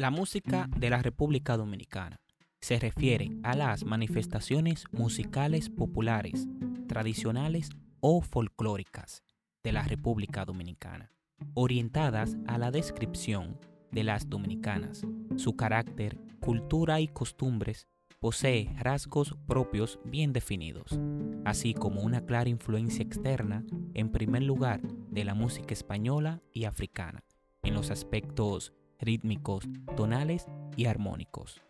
La música de la República Dominicana se refiere a las manifestaciones musicales populares, tradicionales o folclóricas de la República Dominicana, orientadas a la descripción de las dominicanas. Su carácter, cultura y costumbres posee rasgos propios bien definidos, así como una clara influencia externa, en primer lugar, de la música española y africana, en los aspectos rítmicos, tonales y armónicos.